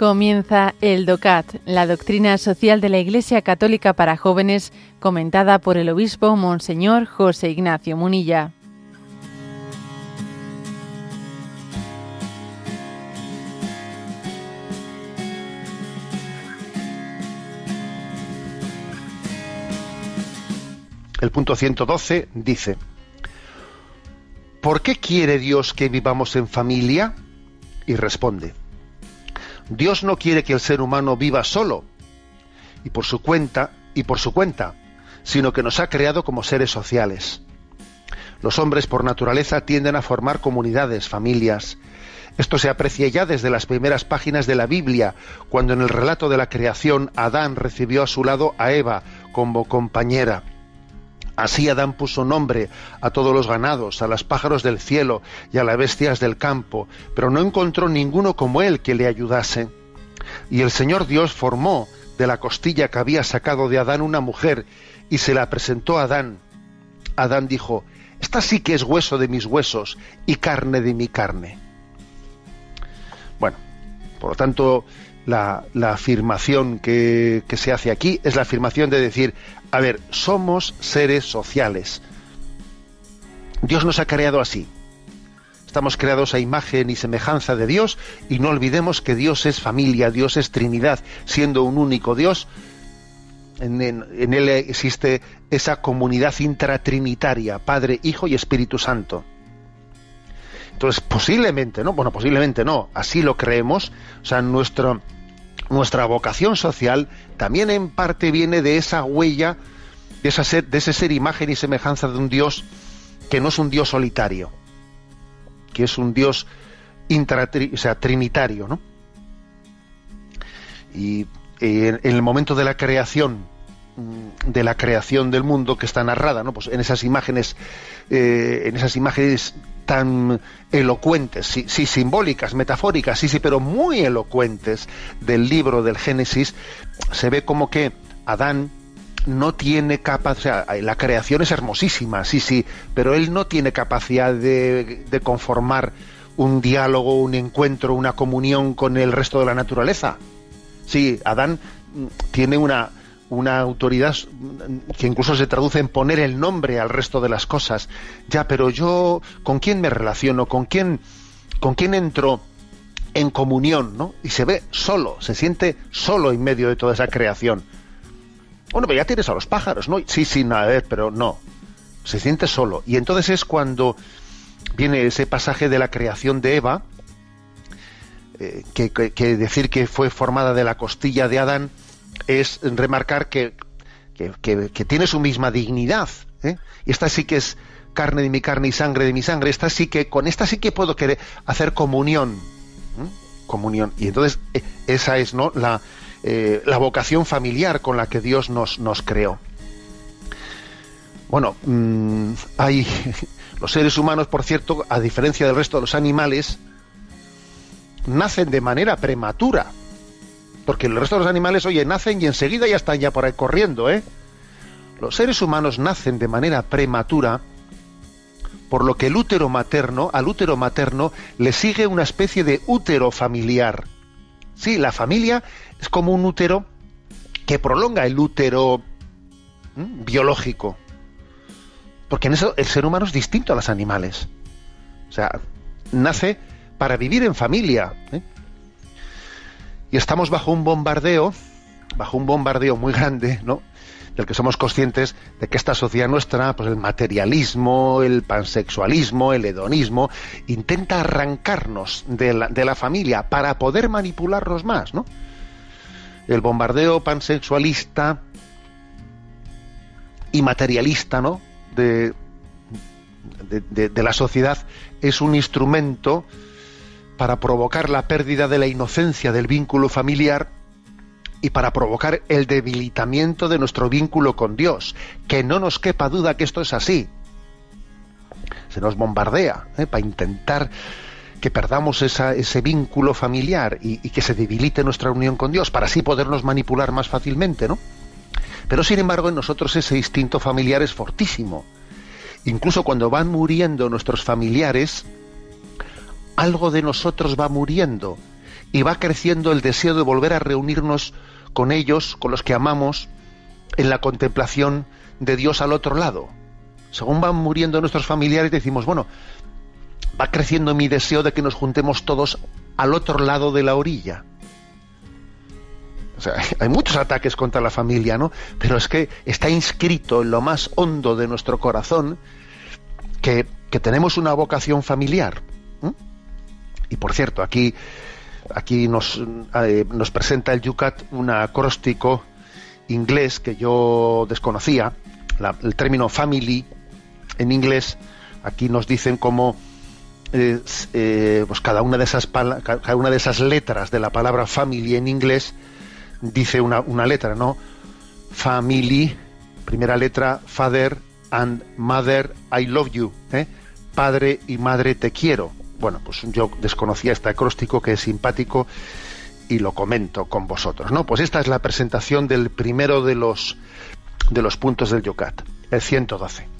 Comienza el DOCAT, la doctrina social de la Iglesia Católica para jóvenes, comentada por el obispo Monseñor José Ignacio Munilla. El punto 112 dice, ¿por qué quiere Dios que vivamos en familia? Y responde, Dios no quiere que el ser humano viva solo y por su cuenta y por su cuenta, sino que nos ha creado como seres sociales. Los hombres por naturaleza tienden a formar comunidades, familias. Esto se aprecia ya desde las primeras páginas de la Biblia, cuando en el relato de la creación Adán recibió a su lado a Eva como compañera. Así Adán puso nombre a todos los ganados, a los pájaros del cielo y a las bestias del campo, pero no encontró ninguno como él que le ayudase. Y el Señor Dios formó de la costilla que había sacado de Adán una mujer y se la presentó a Adán. Adán dijo, esta sí que es hueso de mis huesos y carne de mi carne. Bueno, por lo tanto, la, afirmación que, que, se hace aquí es la afirmación de decir, a ver, somos seres sociales. Dios nos ha creado así. Estamos creados a imagen y semejanza de Dios y no olvidemos que Dios es familia, Dios es Trinidad, siendo un único Dios. En, en Él existe esa comunidad intratrinitaria, Padre, Hijo y Espíritu Santo. Entonces, posiblemente, ¿no? Bueno, posiblemente no, así lo creemos. O sea, nuestro, nuestra vocación social también en parte viene de esa huella, de, esa de ese ser imagen y semejanza de un Dios que no es un Dios solitario, que es un Dios o sea, trinitario, ¿no? Y en el momento de la creación, de la creación del mundo que está narrada, ¿no? Pues en esas imágenes, eh, en esas imágenes tan elocuentes, sí, sí, simbólicas, metafóricas, sí, sí, pero muy elocuentes del libro del Génesis, se ve como que Adán no tiene capacidad, la creación es hermosísima, sí, sí, pero él no tiene capacidad de, de conformar un diálogo, un encuentro, una comunión con el resto de la naturaleza. Sí, Adán tiene una, una autoridad que incluso se traduce en poner el nombre al resto de las cosas. Ya, pero yo, ¿con quién me relaciono? ¿Con quién, con quién entro en comunión? ¿no? Y se ve solo, se siente solo en medio de toda esa creación. Bueno, pero ya tienes a los pájaros, ¿no? Sí, sí, nada, pero no. Se siente solo. Y entonces es cuando viene ese pasaje de la creación de Eva, eh, que, que decir que fue formada de la costilla de Adán, es remarcar que, tiene su misma dignidad. ¿eh? Y esta sí que es carne de mi carne y sangre de mi sangre. Esta sí que, con esta sí que puedo hacer comunión. Comunión. Y entonces, e, esa es ¿no? la, eh, la vocación familiar con la que Dios nos, nos creó. Bueno, mm, hay los seres humanos, por cierto, a diferencia del resto de los animales, nacen de manera prematura. Porque el resto de los animales, oye, nacen y enseguida ya están ya por ahí corriendo, ¿eh? Los seres humanos nacen de manera prematura, por lo que el útero materno, al útero materno le sigue una especie de útero familiar. Sí, la familia es como un útero que prolonga el útero biológico. Porque en eso el ser humano es distinto a los animales. O sea, nace para vivir en familia. ¿eh? Y estamos bajo un bombardeo, bajo un bombardeo muy grande, ¿no? Del que somos conscientes de que esta sociedad nuestra, pues el materialismo, el pansexualismo, el hedonismo, intenta arrancarnos de la, familia para poder manipularnos más, ¿no? El bombardeo pansexualista y materialista, ¿no? de, de la sociedad es un instrumento para provocar la pérdida de la inocencia del vínculo familiar y para provocar el debilitamiento de nuestro vínculo con Dios. Que no nos quepa duda que esto es así. Se nos bombardea ¿eh? para intentar que perdamos ese vínculo familiar y, que se debilite nuestra unión con Dios, para así podernos manipular más fácilmente, ¿no? Pero sin embargo en nosotros ese instinto familiar es fortísimo. Incluso cuando van muriendo nuestros familiares, algo de nosotros va muriendo y va creciendo el deseo de volver a reunirnos con ellos, con los que amamos, en la contemplación de Dios al otro lado. Según van muriendo nuestros familiares, decimos, bueno, va creciendo mi deseo de que nos juntemos todos al otro lado de la orilla. Hay muchos ataques contra la familia, ¿no? Pero es que está inscrito en lo más hondo de nuestro corazón que, tenemos una vocación familiar. Y por cierto, aquí, aquí nos, eh, nos presenta el Yucat un acróstico inglés que yo desconocía, el término family en inglés, aquí nos dicen cómo eh, pues cada una de esas cada una de esas letras de la palabra family en inglés dice una, una letra, ¿no? Family, primera letra, father and mother, I love you, ¿eh? padre y madre te quiero. Bueno, pues yo desconocía este acróstico que es simpático y lo comento con vosotros, ¿no? Pues esta es la presentación del primero de los de los puntos del Yucat, el 112.